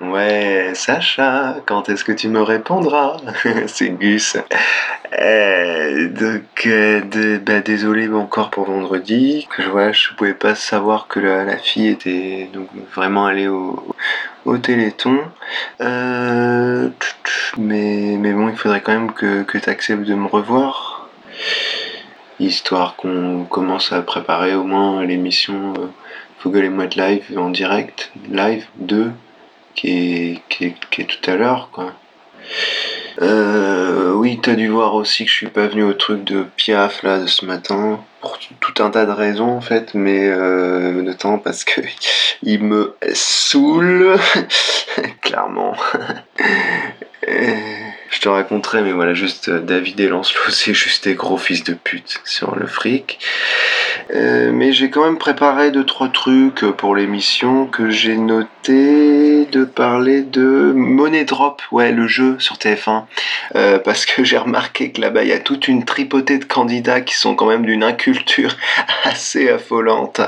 Ouais, Sacha, quand est-ce que tu me répondras? C'est Gus. Euh, donc, euh, bah, désolé encore pour vendredi. Je, vois, je pouvais pas savoir que la, fille était donc vraiment allée au, au Téléthon. Euh, mais, mais bon, il faudrait quand même que, que tu acceptes de me revoir. Histoire qu'on commence à préparer au moins l'émission Fogel et moi de live en direct. Live 2 qui est, qui tout à l'heure, quoi. Euh, oui, t'as dû voir aussi que je suis pas venu au truc de Piaf là de ce matin pour tout un tas de raisons en fait, mais euh, notamment parce que il me saoule clairement. je te raconterai, mais voilà, juste euh, David et Lancelot, c'est juste des gros fils de pute sur le fric. Euh, mais j'ai quand même préparé deux trois trucs pour l'émission que j'ai noté de parler de Money Drop, ouais le jeu sur TF1, euh, parce que j'ai remarqué que là-bas il y a toute une tripotée de candidats qui sont quand même d'une inculture assez affolante.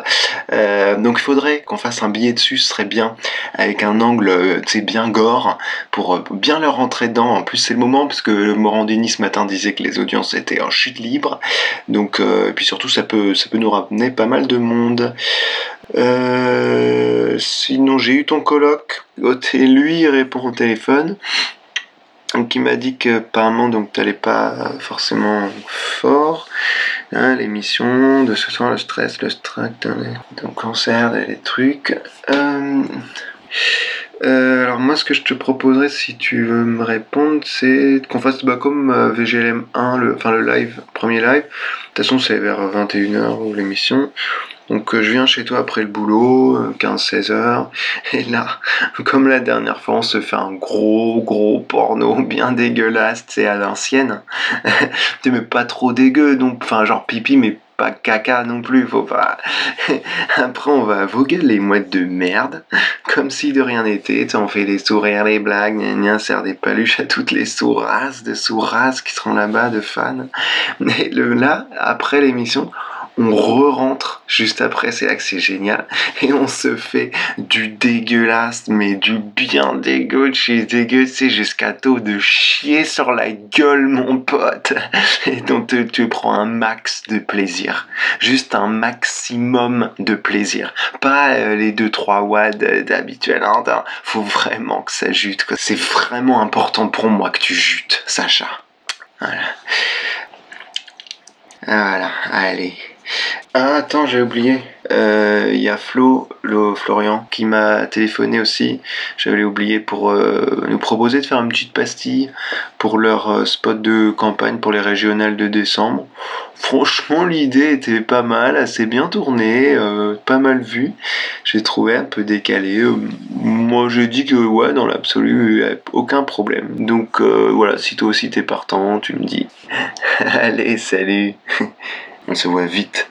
Euh, donc il faudrait qu'on fasse un billet dessus, ce serait bien, avec un angle, tu sais, bien gore, pour bien leur rentrer dedans. En plus c'est le moment parce que Morandini ce matin disait que les audiences étaient en chute libre, donc et puis surtout ça peut ça peut nous ramener pas mal de monde. Euh, sinon, j'ai eu ton coloc. Et lui, répond au téléphone. Donc, il m'a dit que apparemment, donc t'allais pas forcément fort. Hein, l'émission de ce soir, le stress, le stress, le cancer, les trucs. Euh, euh, alors moi ce que je te proposerais si tu veux me répondre c'est qu'on fasse comme VGLM 1, le, enfin le live, premier live. De toute façon c'est vers 21h l'émission. Donc euh, je viens chez toi après le boulot, 15-16 euh, heures, et là, comme la dernière fois, on se fait un gros gros porno bien dégueulasse, c'est à l'ancienne. mais pas trop dégueu, donc enfin genre pipi mais caca non plus, faut pas. Après, on va voguer les mouettes de merde, comme si de rien n'était. On fait des sourires, les blagues, gna sert des paluches à toutes les sourasses de sourasses qui seront là-bas, de fans. Mais là, après l'émission, on re-rentre juste après, c'est là que c'est génial, et on se fait du dégueulasse, mais du bien dégueu chez dégueu, c'est jusqu'à tôt de chier sur la gueule, mon pote, et donc tu, prends un max de plaisir, juste un maximum de plaisir, pas euh, les 2-3 watts d'habituel, hein, faut vraiment que ça jute, c'est vraiment important pour moi que tu jutes, Sacha. Voilà. Voilà, allez. Ah, attends, j'ai oublié. Il euh, y a Flo, le Florian, qui m'a téléphoné aussi. J'avais oublié pour euh, nous proposer de faire une petite pastille pour leur euh, spot de campagne pour les régionales de décembre. Franchement, l'idée était pas mal, assez bien tournée, pas mal vue. J'ai trouvé un peu décalé. moi, j'ai dit que ouais, dans l'absolu, aucun problème. Donc voilà, si toi aussi t'es partant, tu me dis. Allez, salut. On se voit vite.